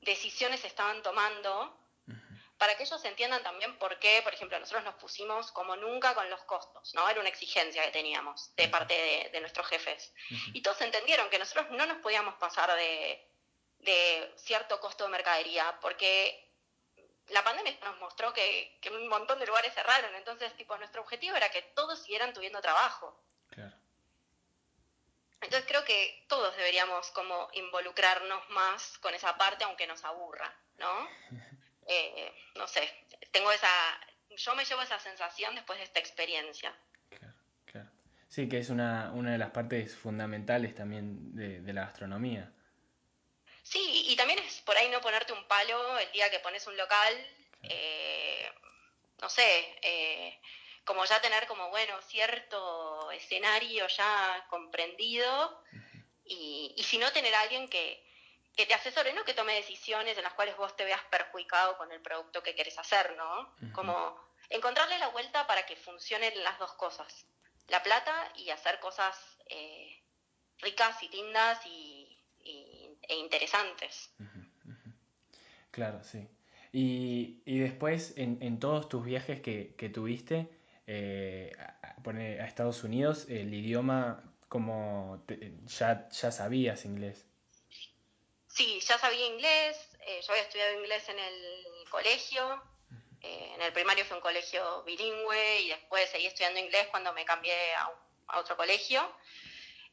decisiones se estaban tomando para que ellos entiendan también por qué, por ejemplo, nosotros nos pusimos como nunca con los costos, ¿no? Era una exigencia que teníamos de parte de, nuestros jefes. Y todos entendieron que nosotros no nos podíamos pasar de, cierto costo de mercadería, porque la pandemia nos mostró que, un montón de lugares cerraron, entonces, tipo, nuestro objetivo era que todos siguieran tuviendo trabajo. Claro. Entonces creo que todos deberíamos como involucrarnos más con esa parte, aunque nos aburra, ¿no? Eh, no sé, tengo esa, yo me llevo esa sensación después de esta experiencia. Claro, claro. Sí, que es una, una de las partes fundamentales también de, la gastronomía. Sí, y también es por ahí no ponerte un palo el día que pones un local, eh, no sé, eh, como ya tener como, bueno, cierto escenario ya comprendido y, y si no tener a alguien que, que te asesore, no que tome decisiones en las cuales vos te veas perjudicado con el producto que querés hacer, ¿no? Como encontrarle la vuelta para que funcionen las dos cosas, la plata y hacer cosas eh, ricas y lindas y, e interesantes. Claro, sí. Y, y después, en, en, todos tus viajes que, que tuviste eh, a, a, Estados Unidos, el idioma, como ya, ya sabías inglés. Sí, ya sabía inglés, eh, yo había estudiado inglés en el colegio, eh, en el primario fue un colegio bilingüe y después seguí estudiando inglés cuando me cambié a, otro colegio.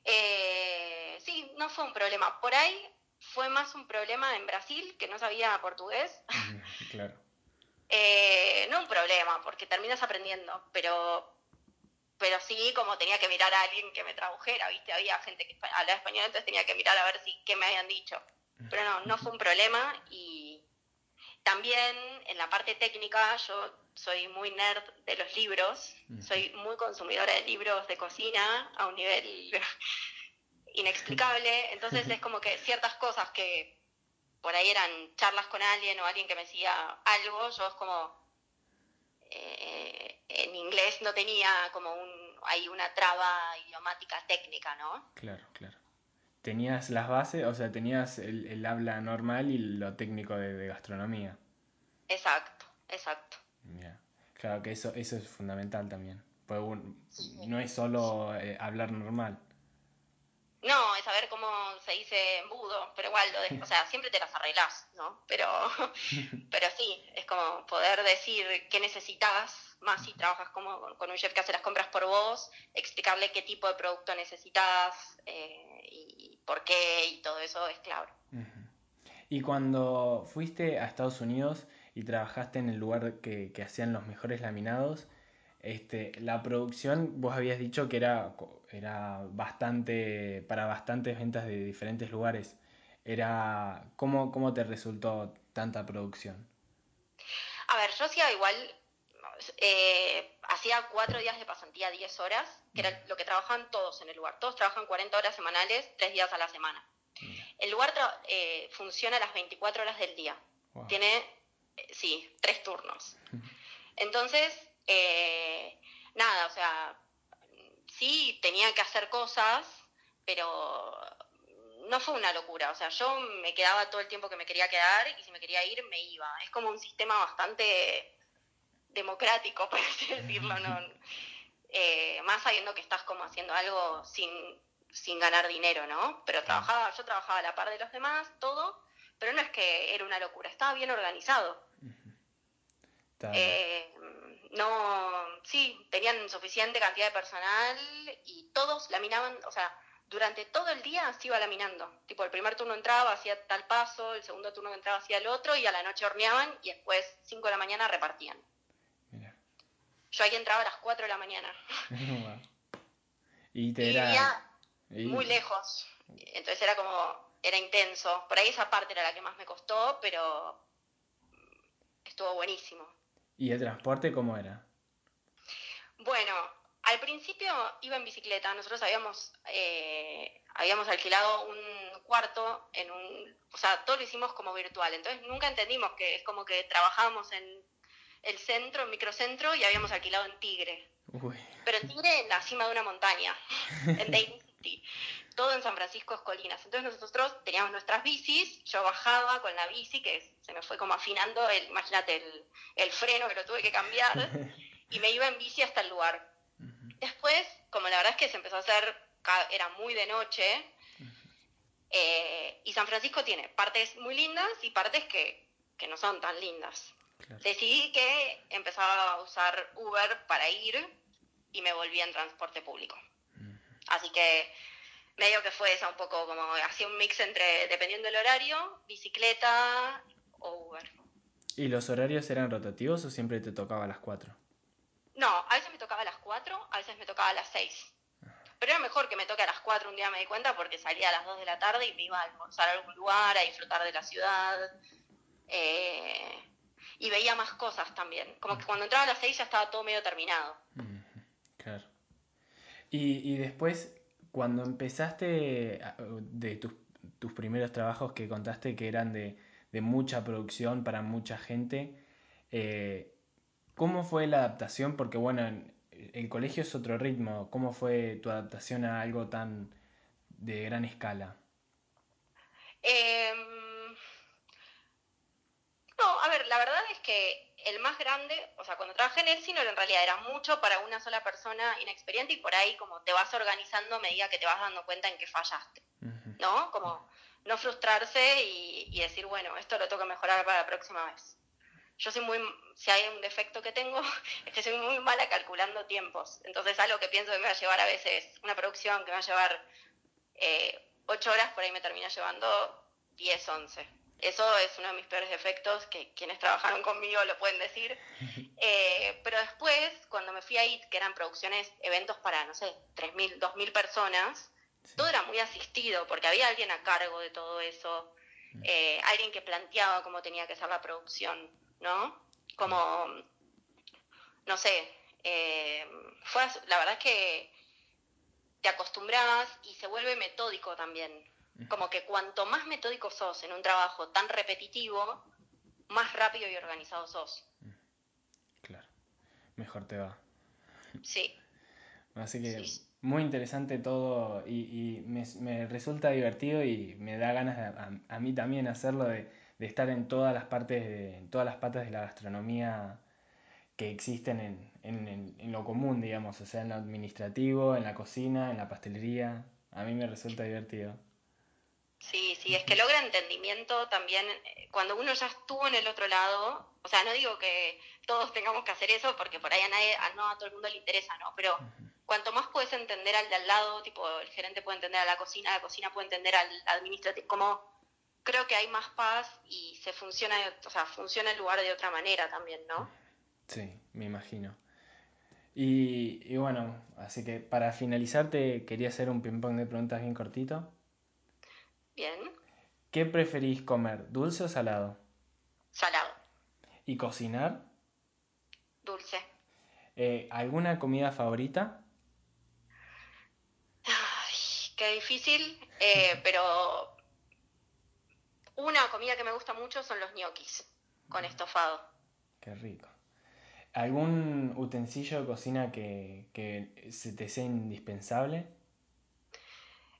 Eh, sí, no fue un problema. Por ahí fue más un problema en Brasil, que no sabía portugués. Claro. no un problema, porque terminas aprendiendo, pero pero sí como tenía que mirar a alguien que me tradujera, ¿viste? Había gente que hablaba español, entonces tenía que mirar a ver si qué me habían dicho. Pero no, no fue un problema y también en la parte técnica yo soy muy nerd de los libros, soy muy consumidora de libros de cocina a un nivel inexplicable, entonces es como que ciertas cosas que por ahí eran charlas con alguien o alguien que me decía algo, yo es como eh, en inglés no tenía como un, hay una traba idiomática técnica, ¿no? Claro, claro tenías las bases, o sea, tenías el, habla normal y lo técnico de, gastronomía. Exacto, exacto. Claro que eso, eso es fundamental también. no es solo eh, hablar normal. No, es saber cómo se dice embudo, pero igual, lo o sea, siempre te las arreglás, ¿no? Pero, pero sí, es como poder decir qué necesitas, más si trabajas como con un chef que hace las compras por vos, explicarle qué tipo de producto necesitas eh, y por qué y todo eso es clave. Y cuando fuiste a Estados Unidos y trabajaste en el lugar que, que hacían los mejores laminados, este, la producción, vos habías dicho que era, era bastante, para bastantes ventas de diferentes lugares. Era, ¿cómo, ¿Cómo te resultó tanta producción? A ver, yo hacía igual, eh, hacía cuatro días de pasantía, 10 horas, que era lo que trabajaban todos en el lugar. Todos trabajan 40 horas semanales, tres días a la semana. El lugar eh, funciona a las 24 horas del día. Tiene, eh, sí, tres turnos. Entonces, nada, o sea, sí tenía que hacer cosas, pero no fue una locura. O sea, yo me quedaba todo el tiempo que me quería quedar y si me quería ir, me iba. Es como un sistema bastante democrático, por así decirlo, ¿no? Eh, más sabiendo que estás como haciendo algo sin, sin ganar dinero, ¿no? Pero trabajaba, yo trabajaba a la par de los demás, todo, pero no es que era una locura, estaba bien organizado. Eh, no, sí, tenían suficiente cantidad de personal y todos laminaban, o sea, durante todo el día se iba laminando. Tipo, el primer turno entraba, hacía tal paso, el segundo turno entraba, hacía el otro, y a la noche horneaban y después, 5 de la mañana, repartían. Yo ahí entraba a las 4 de la mañana. y te era... muy lejos. Entonces era como, era intenso. Por ahí esa parte era la que más me costó, pero estuvo buenísimo. ¿Y el transporte cómo era? Bueno, al principio iba en bicicleta. Nosotros habíamos, eh, habíamos alquilado un cuarto en un... O sea, todo lo hicimos como virtual. Entonces nunca entendimos que es como que trabajábamos en el centro, en microcentro, y habíamos alquilado en Tigre. Pero en Tigre en la cima de una montaña, en Daily City todo en San Francisco es colinas. Entonces nosotros teníamos nuestras bicis, yo bajaba con la bici, que se me fue como afinando, el, imagínate, el, freno que lo tuve que cambiar, y me iba en bici hasta el lugar. Después, como la verdad es que se empezó a hacer, era muy de noche, eh, y San Francisco tiene partes muy lindas y partes que, que no son tan lindas. Decidí que empezaba a usar Uber para ir y me volví en transporte público. Así que medio que fue esa un poco como hacía un mix entre, dependiendo del horario, bicicleta o Uber. ¿Y los horarios eran rotativos o siempre te tocaba a las 4? No, a veces me tocaba a las 4, a veces me tocaba a las 6. Pero era mejor que me toque a las 4 un día me di cuenta porque salía a las 2 de la tarde y me iba a almorzar a algún lugar, a disfrutar de la ciudad. Eh, y veía más cosas también. Como que cuando entraba a las 6 ya estaba todo medio terminado. Claro. Y, y después, cuando empezaste de tus, primeros trabajos que contaste que eran de, mucha producción para mucha gente, eh, ¿cómo fue la adaptación? Porque bueno, el colegio es otro ritmo. ¿Cómo fue tu adaptación a algo tan de gran escala? Em, no, a ver, la verdad es que el más grande, o sea, cuando trabajé en el cine en realidad era mucho para una sola persona inexperiente y por ahí como te vas organizando a medida que te vas dando cuenta en que fallaste, ¿no? Como no frustrarse y, decir, bueno, esto lo tengo que mejorar para la próxima vez. Yo soy muy, si hay un defecto que tengo, es que soy muy mala calculando tiempos. Entonces algo que pienso que me va a llevar a veces, una producción que me va a llevar eh, 8 horas, por ahí me termina llevando 10, 11 eso es uno de mis peores defectos, que quienes trabajaron conmigo lo pueden decir. Eh, pero después, cuando me fui a IT, que eran producciones, eventos para, no sé, 3.000, 2.000 personas, todo era muy asistido, porque había alguien a cargo de todo eso, mm. eh, alguien que planteaba cómo tenía que ser la producción, ¿no? Como, no sé, eh, fue, la verdad es que te acostumbras y se vuelve metódico también. Como que cuanto más metódico sos en un trabajo tan repetitivo, más rápido y organizado sos. Claro, mejor te va. Sí. Así que muy interesante todo y, me, resulta divertido y me da ganas a, mí también hacerlo de, estar en todas las partes, de, en todas las patas de la gastronomía que existen en, en, en, lo común, digamos, o sea, en lo administrativo, en la cocina, en la pastelería. A mí me resulta divertido. Sí, sí, es que logra entendimiento también eh, cuando uno ya estuvo en el otro lado. O sea, no digo que todos tengamos que hacer eso porque por ahí a nadie, a, no a todo el mundo le interesa, ¿no? Pero cuanto más puedes entender al de al lado, tipo el gerente puede entender a la cocina, la cocina puede entender al administrativo, como creo que hay más paz y se funciona, o sea, funciona el lugar de otra manera también, ¿no? Sí, me imagino. Y, y bueno, así que para finalizar te quería hacer un ping-pong de preguntas bien cortito. Bien. ¿Qué preferís comer, dulce o salado? Salado. ¿Y cocinar? Dulce. Eh, ¿Alguna comida favorita? Ay, qué difícil, eh, pero una comida que me gusta mucho son los ñoquis con estofado. Qué rico. ¿Algún utensilio de cocina que, que se te sea indispensable?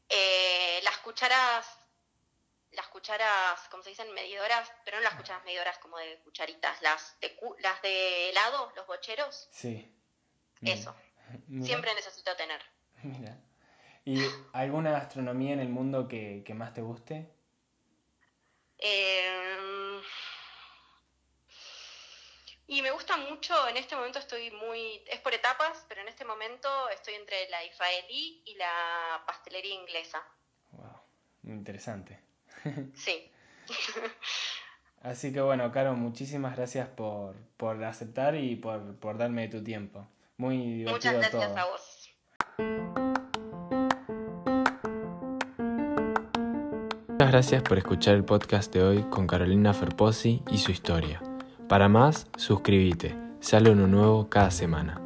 Eh, las cucharas, las cucharas, como se dicen, medidoras, pero no las cucharas medidoras como de cucharitas, las de, cu- las de helado, los bocheros, Sí. eso. Mira, Siempre necesito tener. mira. ¿Y alguna gastronomía en el mundo que, que más te guste? Eh, y me gusta mucho, en este momento estoy muy, es por etapas, pero en este momento estoy entre la israelí y la pastelería inglesa. Wow, muy interesante. Sí. Así que bueno, Caro, muchísimas gracias por, por aceptar y por, por darme tu tiempo. Muy Muchas divertido gracias todo. a vos. Muchas gracias por escuchar el podcast de hoy con Carolina Ferposi y su historia. Para más, suscríbete. Sale uno nuevo cada semana.